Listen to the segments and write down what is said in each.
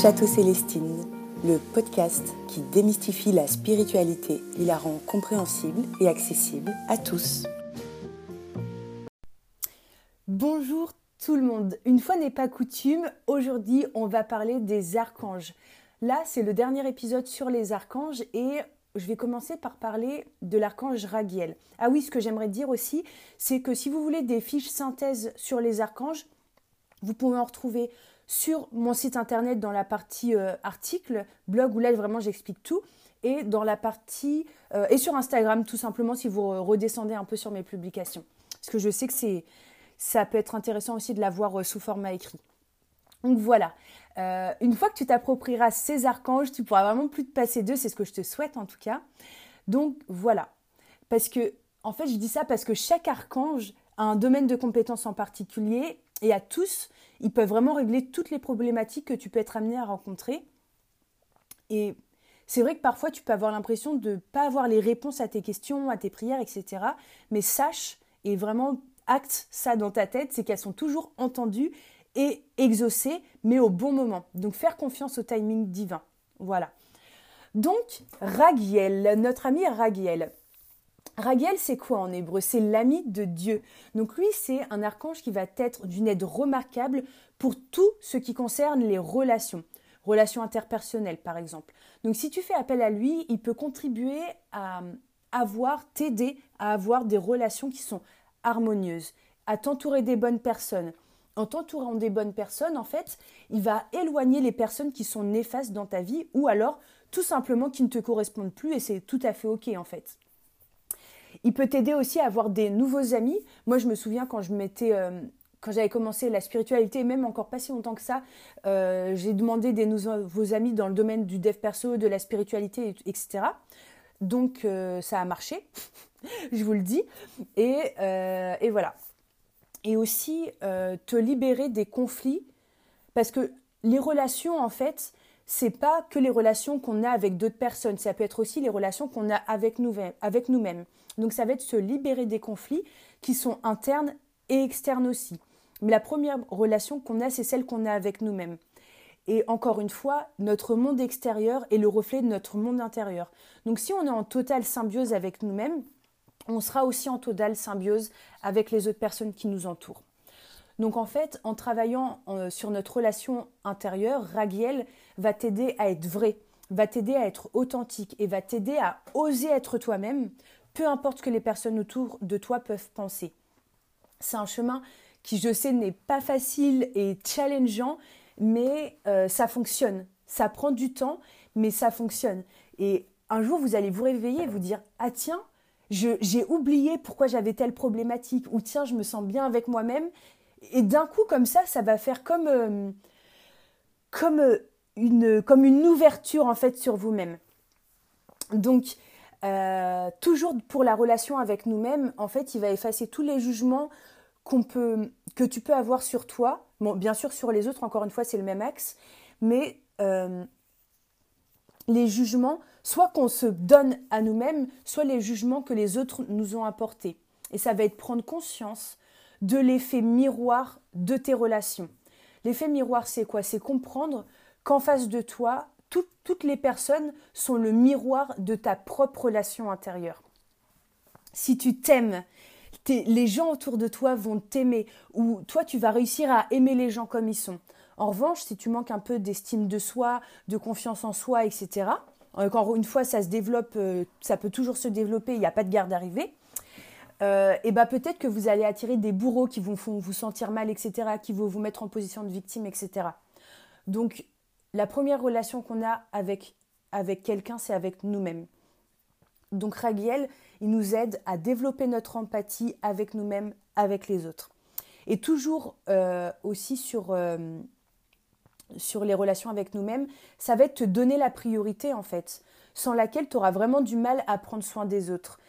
Château Célestine, le podcast qui démystifie la spiritualité et la rend compréhensible et accessible à tous. Bonjour tout le monde. Une fois n'est pas coutume, aujourd'hui on va parler des archanges. Là, c'est le dernier épisode sur les archanges et je vais commencer par parler de l'archange Raguel. Ah oui, ce que j'aimerais dire aussi, c'est que si vous voulez des fiches synthèses sur les archanges, vous pouvez en retrouver sur mon site internet dans la partie euh, article, blog, où là vraiment j'explique tout, et dans la partie euh, et sur Instagram tout simplement si vous redescendez un peu sur mes publications. Parce que je sais que ça peut être intéressant aussi de l'avoir euh, sous format écrit. Donc voilà, une fois que tu t'approprieras ces archanges, tu pourras vraiment plus te passer d'eux, c'est ce que je te souhaite en tout cas. Donc voilà, parce que en fait je dis ça parce que chaque archange a un domaine de compétence en particulier et à tous ils peuvent vraiment régler toutes les problématiques que tu peux être amené à rencontrer. Et c'est vrai que parfois tu peux avoir l'impression de ne pas avoir les réponses à tes questions, à tes prières, etc. Mais sache et vraiment acte ça dans ta tête, c'est qu'elles sont toujours entendues et exaucées, mais au bon moment. Donc faire confiance au timing divin. Voilà. Donc, Ragiel, notre ami Ragiel. Raguel, c'est quoi en hébreu? C'est l'ami de Dieu. Donc lui, c'est un archange qui va être d'une aide remarquable pour tout ce qui concerne les relations, relations interpersonnelles par exemple. Donc si tu fais appel à lui, il peut contribuer à avoir, t'aider à avoir des relations qui sont harmonieuses, à t'entourer des bonnes personnes. En t'entourant des bonnes personnes, en fait, il va éloigner les personnes qui sont néfastes dans ta vie ou alors tout simplement qui ne te correspondent plus et c'est tout à fait ok en fait. Il peut t'aider aussi à avoir des nouveaux amis. Moi, je me souviens quand je euh, j'avais commencé la spiritualité, même encore pas si longtemps que ça, euh, j'ai demandé des nouveaux amis dans le domaine du dev perso, de la spiritualité, etc. Donc euh, ça a marché, je vous le dis. Et, voilà. Et aussi te libérer des conflits, parce que les relations, en fait, c'est pas que les relations qu'on a avec d'autres personnes, ça peut être aussi les relations qu'on a avec nous-mêmes. Avec nous Donc ça va être se libérer des conflits qui sont internes et externes aussi. Mais la première relation qu'on a, c'est celle qu'on a avec nous-mêmes. Et encore une fois, notre monde extérieur est le reflet de notre monde intérieur. Donc si on est en totale symbiose avec nous-mêmes, on sera aussi en totale symbiose avec les autres personnes qui nous entourent. Donc en fait, en travaillant euh, sur notre relation intérieure, Ragiel va t'aider à être vrai, va t'aider à être authentique et va t'aider à oser être toi-même, peu importe ce que les personnes autour de toi peuvent penser. C'est un chemin qui, je sais, n'est pas facile et challengeant, mais euh, ça fonctionne. Ça prend du temps, mais ça fonctionne. Et un jour, vous allez vous réveiller et vous dire Ah tiens, j'ai oublié pourquoi j'avais telle problématique, ou tiens, je me sens bien avec moi-même, et d'un coup, comme ça, ça va faire comme, euh, euh, une, comme une ouverture en fait sur vous-même. Donc, euh, toujours pour la relation avec nous-mêmes, en fait, il va effacer tous les jugements qu'on peut, que tu peux avoir sur toi. Bon, bien sûr, sur les autres, encore une fois, c'est le même axe. Mais les jugements, soit qu'on se donne à nous-mêmes, soit les jugements que les autres nous ont apportés. Et ça va être prendre conscience de l'effet miroir de tes relations. L'effet miroir, c'est quoi? C'est comprendre qu'en face de toi, toutes les personnes sont le miroir de ta propre relation intérieure. Si tu t'aimes, les gens autour de toi vont t'aimer, ou toi, tu vas réussir à aimer les gens comme ils sont. En revanche, si tu manques un peu d'estime de soi, de confiance en soi, etc., encore une fois, ça se développe, euh, ça peut toujours se développer, il n'y a pas de garde d'arrivée, euh, et bah peut-être que vous allez attirer des bourreaux qui vont vous sentir mal, etc., qui vont vous mettre en position de victime, etc. Donc la première relation qu'on a avec, avec quelqu'un, c'est avec nous-mêmes. Donc Raguel, il nous aide à développer notre empathie avec nous-mêmes, avec les autres. Et toujours euh, aussi sur, euh, sur les relations avec nous-mêmes, ça va être te donner la priorité en fait, sans laquelle tu auras vraiment du mal à prendre soin des autres.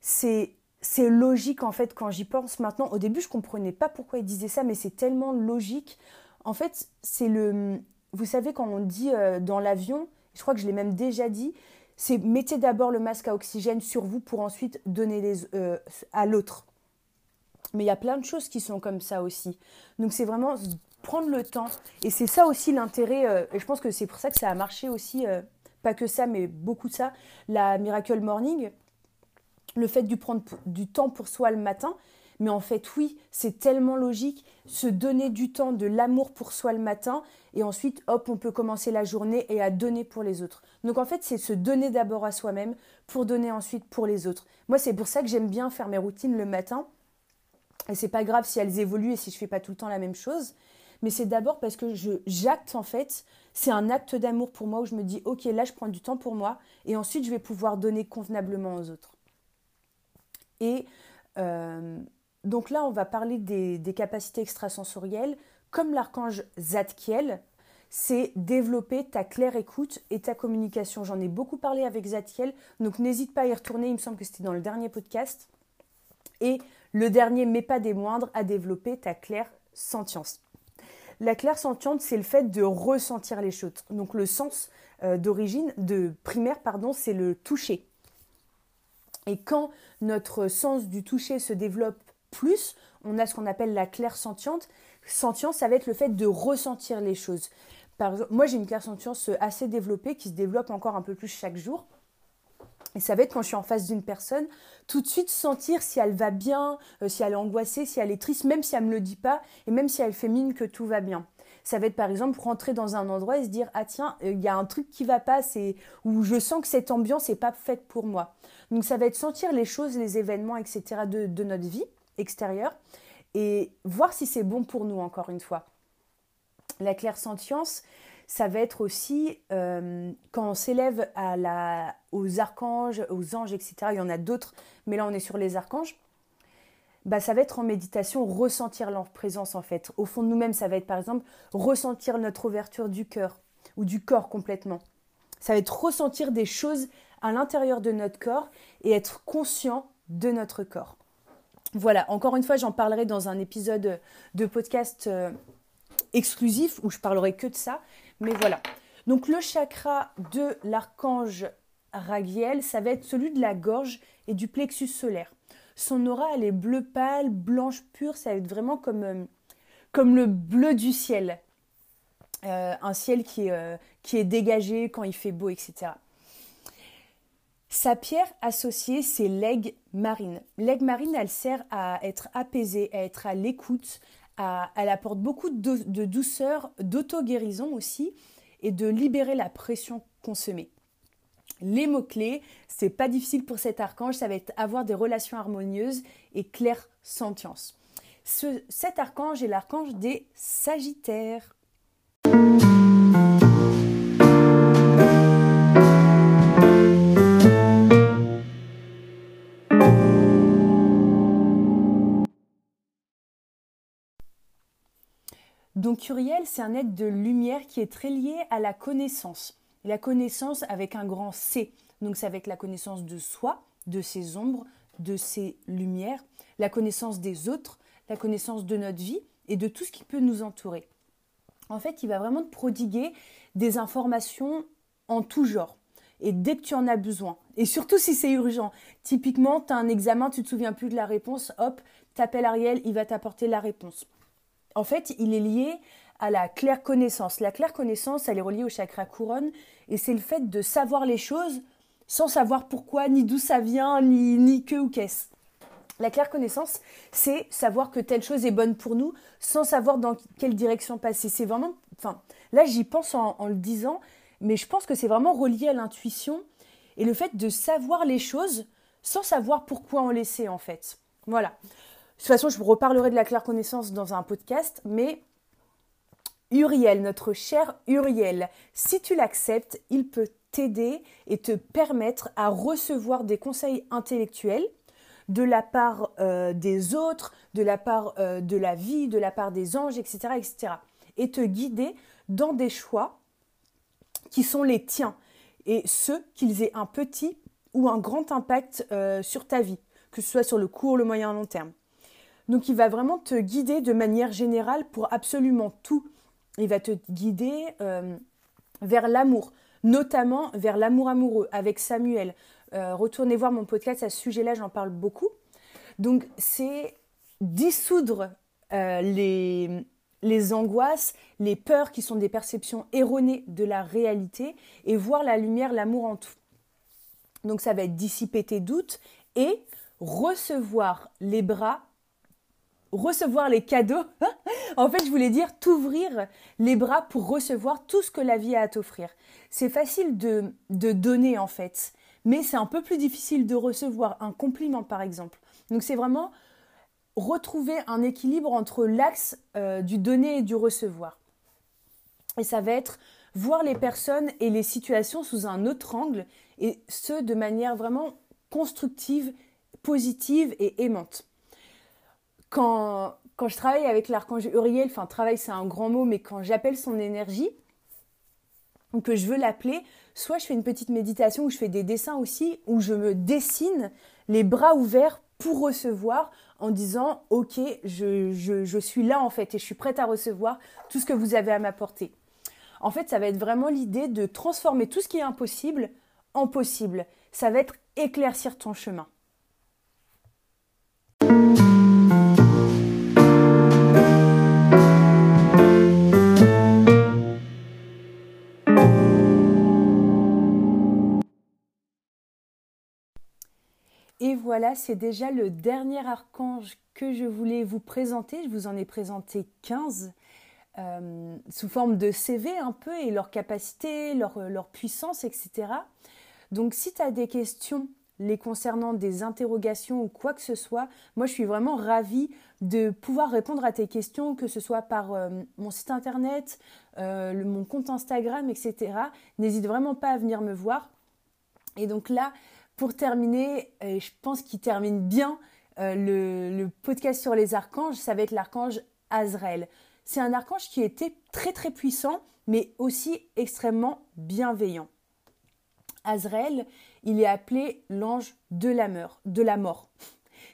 C'est logique en fait quand j'y pense maintenant. Au début, je comprenais pas pourquoi il disait ça, mais c'est tellement logique. En fait, c'est le. Vous savez, quand on dit euh, dans l'avion, je crois que je l'ai même déjà dit, c'est mettez d'abord le masque à oxygène sur vous pour ensuite donner les, euh, à l'autre. Mais il y a plein de choses qui sont comme ça aussi. Donc c'est vraiment prendre le temps. Et c'est ça aussi l'intérêt, euh, et je pense que c'est pour ça que ça a marché aussi, pas que ça, mais beaucoup de ça, la Miracle Morning, le fait de prendre du temps pour soi le matin. Mais en fait, oui, c'est tellement logique, se donner du temps, de l'amour pour soi le matin, et ensuite, hop, on peut commencer la journée et à donner pour les autres. Donc en fait, c'est se donner d'abord à soi-même pour donner ensuite pour les autres. Moi, c'est pour ça que j'aime bien faire mes routines le matin. Et c'est pas grave si elles évoluent et si je fais pas tout le temps la même chose mais c'est d'abord parce que je j'acte en fait, c'est un acte d'amour pour moi où je me dis ok là je prends du temps pour moi et ensuite je vais pouvoir donner convenablement aux autres. Et euh, donc là on va parler des, capacités extrasensorielles comme l'archange Zadkiel, c'est développer ta claire écoute et ta communication. J'en ai beaucoup parlé avec Zadkiel, donc n'hésite pas à y retourner, il me semble que c'était dans le dernier podcast. Et le dernier, mais pas des moindres, à développer ta claire sentience. La claire sentiente, c'est le fait de ressentir les choses. Donc le sens euh, d'origine, de primaire, pardon, c'est le toucher. Et quand notre sens du toucher se développe plus, on a ce qu'on appelle la claire sentiente. Sentience, ça va être le fait de ressentir les choses. Par exemple, moi, j'ai une claire sentience assez développée qui se développe encore un peu plus chaque jour. Et ça va être quand je suis en face d'une personne, tout de suite sentir si elle va bien, euh, si elle est angoissée, si elle est triste, même si elle ne me le dit pas, et même si elle fait mine que tout va bien. Ça va être par exemple rentrer dans un endroit et se dire ah tiens euh, il y a un truc qui va pas, c'est où je sens que cette ambiance n'est pas faite pour moi. Donc ça va être sentir les choses, les événements, etc. de notre vie extérieure et voir si c'est bon pour nous encore une fois. La claire sentience, ça va être aussi euh, quand on s'élève aux archanges, aux anges, etc. Il y en a d'autres, mais là on est sur les archanges. Bah, ça va être en méditation, ressentir leur présence en fait. Au fond de nous-mêmes, ça va être par exemple ressentir notre ouverture du cœur ou du corps complètement. Ça va être ressentir des choses à l'intérieur de notre corps et être conscient de notre corps. Voilà, encore une fois, j'en parlerai dans un épisode de podcast euh, exclusif où je parlerai que de ça. Mais voilà. Donc le chakra de l'archange Raguel, ça va être celui de la gorge et du plexus solaire. Son aura, elle est bleu pâle, blanche pure, ça va être vraiment comme, euh, le bleu du ciel. Euh, un ciel qui est, qui est dégagé quand il fait beau, etc. Sa pierre associée, c'est l'aigle marine. L'aigle marine, elle sert à être apaisée, à être à l'écoute, elle apporte beaucoup de, douceur, d'auto-guérison aussi, et de libérer la pression consommée. Les mots-clés, c'est pas difficile pour cet archange, ça va être avoir des relations harmonieuses et clair sentience. cet archange est l'archange des Sagittaires. Donc Uriel, c'est un être de lumière qui est très lié à la connaissance. la connaissance avec un grand C. Donc c'est avec la connaissance de soi, de ses ombres, de ses lumières, la connaissance des autres, la connaissance de notre vie et de tout ce qui peut nous entourer. En fait, il va vraiment te prodiguer des informations en tout genre. Et dès que tu en as besoin, et surtout si c'est urgent, typiquement, tu as un examen, tu te souviens plus de la réponse, hop, t'appelles Ariel, il va t'apporter la réponse en fait, il est lié à la claire connaissance. La claire connaissance, elle est reliée au chakra couronne, et c'est le fait de savoir les choses sans savoir pourquoi, ni d'où ça vient, ni, ni que ou qu'est-ce. La claire connaissance, c'est savoir que telle chose est bonne pour nous sans savoir dans quelle direction passer. C'est vraiment, enfin, là j'y pense en, en, le disant, mais je pense que c'est vraiment relié à l'intuition et le fait de savoir les choses sans savoir pourquoi les sait en fait. Voilà. De toute façon, je vous reparlerai de la claire connaissance dans un podcast, mais Uriel, notre cher Uriel, si tu l'acceptes, il peut t'aider et te permettre à recevoir des conseils intellectuels de la part euh, des autres, de la part euh, de la vie, de la part des anges, etc., etc. Et te guider dans des choix qui sont les tiens et ceux qu'ils aient un petit ou un grand impact euh, sur ta vie, que ce soit sur le court, le moyen, long terme. Donc il va vraiment te guider de manière générale pour absolument tout. Il va te guider euh, vers l'amour, notamment vers l'amour amoureux avec Samuel. Euh, retournez voir mon podcast à ce sujet-là, j'en parle beaucoup. Donc c'est dissoudre euh, les, les angoisses, les peurs qui sont des perceptions erronées de la réalité et voir la lumière, l'amour en tout. Donc ça va être dissiper tes doutes et recevoir les bras, recevoir les cadeaux. en fait, je voulais dire t'ouvrir les bras pour recevoir tout ce que la vie a à t'offrir. C'est facile de, donner en fait, mais c'est un peu plus difficile de recevoir un compliment par exemple. Donc c'est vraiment retrouver un équilibre entre l'axe euh, du donner et du recevoir. Et ça va être voir les personnes et les situations sous un autre angle, et ce de manière vraiment constructive, positive et aimante. Quand, je travaille avec l'archange Uriel, enfin travail c'est un grand mot, mais quand j'appelle son énergie, que je veux l'appeler, soit je fais une petite méditation où je fais des dessins aussi, où je me dessine les bras ouverts pour recevoir en disant ok je, je, suis là en fait et je suis prête à recevoir tout ce que vous avez à m'apporter. En fait ça va être vraiment l'idée de transformer tout ce qui est impossible en possible. Ça va être éclaircir ton chemin. Voilà, c'est déjà le dernier archange que je voulais vous présenter. Je vous en ai présenté 15 euh, sous forme de CV un peu et leur capacité, leur, leur puissance, etc. Donc si tu as des questions les concernant, des interrogations ou quoi que ce soit, moi je suis vraiment ravie de pouvoir répondre à tes questions, que ce soit par euh, mon site internet, euh, mon compte Instagram, etc. N'hésite vraiment pas à venir me voir. Et donc là, pour terminer, et je pense qu'il termine bien euh, le, podcast sur les archanges, ça va être l'archange Azrael. C'est un archange qui était très très puissant, mais aussi extrêmement bienveillant. Azrael, il est appelé l'ange de la mort. De la mort.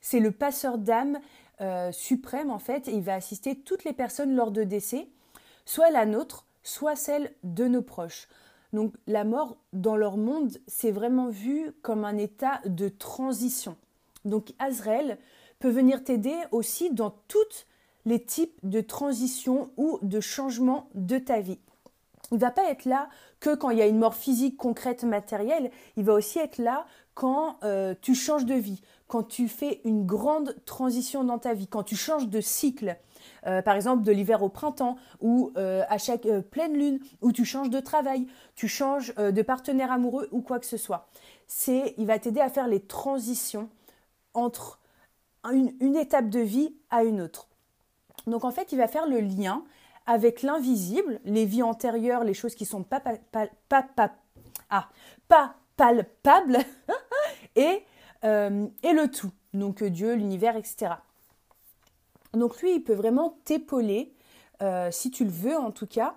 C'est le passeur d'âme euh, suprême en fait, et il va assister toutes les personnes lors de décès, soit la nôtre, soit celle de nos proches. Donc la mort dans leur monde, c'est vraiment vu comme un état de transition. Donc Azrael peut venir t'aider aussi dans tous les types de transition ou de changement de ta vie. Il va pas être là que quand il y a une mort physique concrète matérielle, il va aussi être là quand euh, tu changes de vie, quand tu fais une grande transition dans ta vie, quand tu changes de cycle, euh, par exemple de l'hiver au printemps, ou euh, à chaque pleine lune, où tu changes de travail, tu changes de partenaire amoureux ou quoi que ce soit. C'est, il va t'aider à faire les transitions entre une, étape de vie à une autre. Donc en fait, il va faire le lien avec l'invisible, les vies antérieures, les choses qui sont pas, ah, pas palpables, et, et le tout, donc Dieu, l'univers, etc. Donc lui, il peut vraiment t'épauler, euh, si tu le veux en tout cas,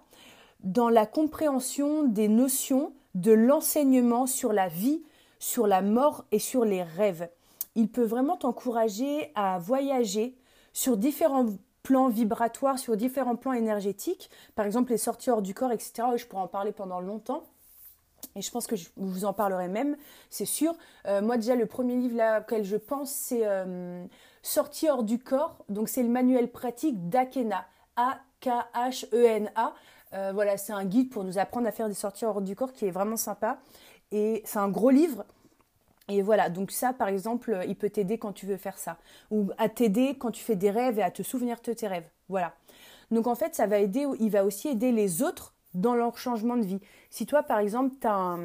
dans la compréhension des notions de l'enseignement sur la vie, sur la mort et sur les rêves. Il peut vraiment t'encourager à voyager sur différents plans vibratoires, sur différents plans énergétiques, par exemple les sorties hors du corps, etc. Je pourrais en parler pendant longtemps. Et je pense que je vous en parlerai même, c'est sûr. Euh, moi déjà, le premier livre là, auquel je pense, c'est euh, Sortie hors du corps, donc c'est le manuel pratique d'Akena, A-K-H-E-N-A. Euh, voilà, c'est un guide pour nous apprendre à faire des sorties hors du corps qui est vraiment sympa. Et c'est un gros livre. Et voilà, donc ça, par exemple, il peut t'aider quand tu veux faire ça. Ou à t'aider quand tu fais des rêves et à te souvenir de tes rêves. Voilà. Donc en fait, ça va aider, il va aussi aider les autres dans leur changement de vie. Si toi, par exemple, tu as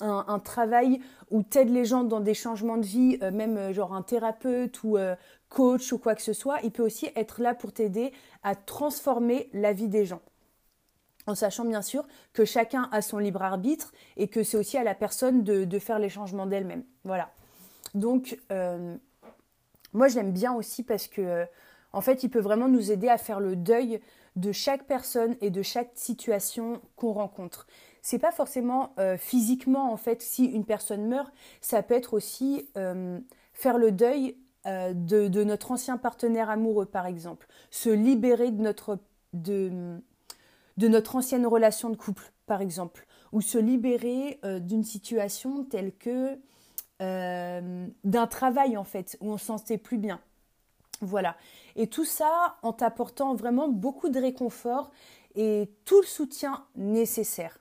un, travail où tu aides les gens dans des changements de vie, euh, même euh, genre un thérapeute ou euh, coach ou quoi que ce soit, il peut aussi être là pour t'aider à transformer la vie des gens. En sachant bien sûr que chacun a son libre arbitre et que c'est aussi à la personne de, faire les changements d'elle-même. Voilà. Donc, moi j'aime bien aussi parce que, en fait, il peut vraiment nous aider à faire le deuil de chaque personne et de chaque situation qu'on rencontre c'est pas forcément euh, physiquement en fait si une personne meurt, ça peut être aussi euh, faire le deuil euh, de, notre ancien partenaire amoureux par exemple, se libérer de notre de, de notre ancienne relation de couple par exemple, ou se libérer d'une situation telle que d'un travail en fait où on s'en sentait plus bien. Voilà. Et tout ça en t'apportant vraiment beaucoup de réconfort et tout le soutien nécessaire.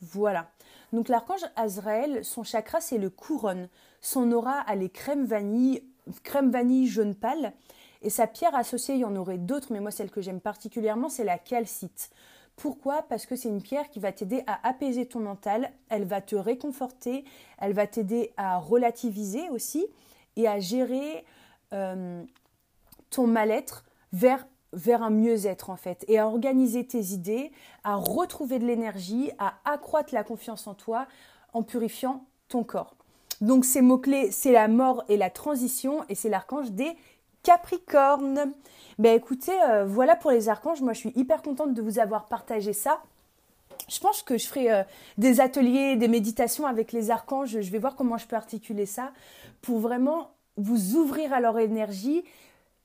Voilà. Donc l'archange Azraël, son chakra c'est le couronne. Son aura a les crème vanille, crème vanille jaune pâle. Et sa pierre associée, il y en aurait d'autres, mais moi celle que j'aime particulièrement, c'est la calcite. Pourquoi? Parce que c'est une pierre qui va t'aider à apaiser ton mental, elle va te réconforter, elle va t'aider à relativiser aussi et à gérer euh, ton mal-être vers, vers un mieux-être en fait, et à organiser tes idées, à retrouver de l'énergie, à accroître la confiance en toi en purifiant ton corps. Donc ces mots-clés, c'est la mort et la transition, et c'est l'archange des Capricornes. Ben écoutez, euh, voilà pour les archanges, moi je suis hyper contente de vous avoir partagé ça. Je pense que je ferai euh, des ateliers, des méditations avec les archanges. Je vais voir comment je peux articuler ça pour vraiment vous ouvrir à leur énergie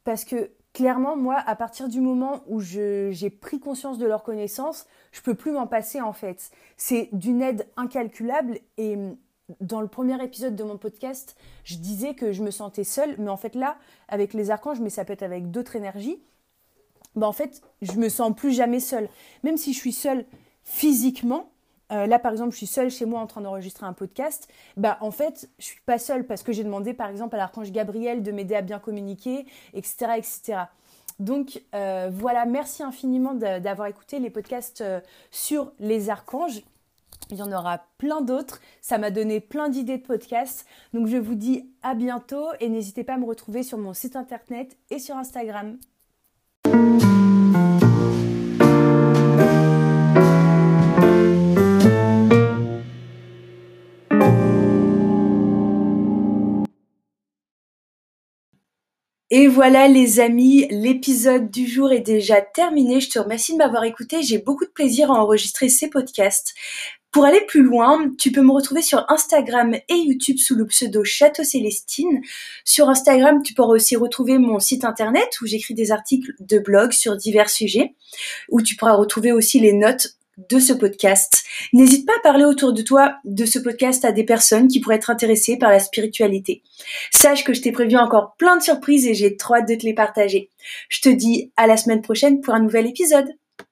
parce que clairement, moi, à partir du moment où j'ai pris conscience de leur connaissance, je peux plus m'en passer en fait. C'est d'une aide incalculable et dans le premier épisode de mon podcast, je disais que je me sentais seule, mais en fait là, avec les archanges, mais ça peut être avec d'autres énergies, bah en fait, je me sens plus jamais seule. Même si je suis seule physiquement, euh, là, par exemple, je suis seule chez moi en train d'enregistrer un podcast. Bah, en fait, je suis pas seule parce que j'ai demandé, par exemple, à l'archange Gabriel de m'aider à bien communiquer, etc., etc. Donc euh, voilà, merci infiniment d'avoir écouté les podcasts euh, sur les archanges. Il y en aura plein d'autres. Ça m'a donné plein d'idées de podcasts. Donc je vous dis à bientôt et n'hésitez pas à me retrouver sur mon site internet et sur Instagram. Et voilà les amis, l'épisode du jour est déjà terminé. Je te remercie de m'avoir écouté. J'ai beaucoup de plaisir à enregistrer ces podcasts. Pour aller plus loin, tu peux me retrouver sur Instagram et YouTube sous le pseudo Château Célestine. Sur Instagram, tu pourras aussi retrouver mon site internet où j'écris des articles de blog sur divers sujets, où tu pourras retrouver aussi les notes de ce podcast. N'hésite pas à parler autour de toi de ce podcast à des personnes qui pourraient être intéressées par la spiritualité. Sache que je t'ai prévu encore plein de surprises et j'ai trop hâte de te les partager. Je te dis à la semaine prochaine pour un nouvel épisode.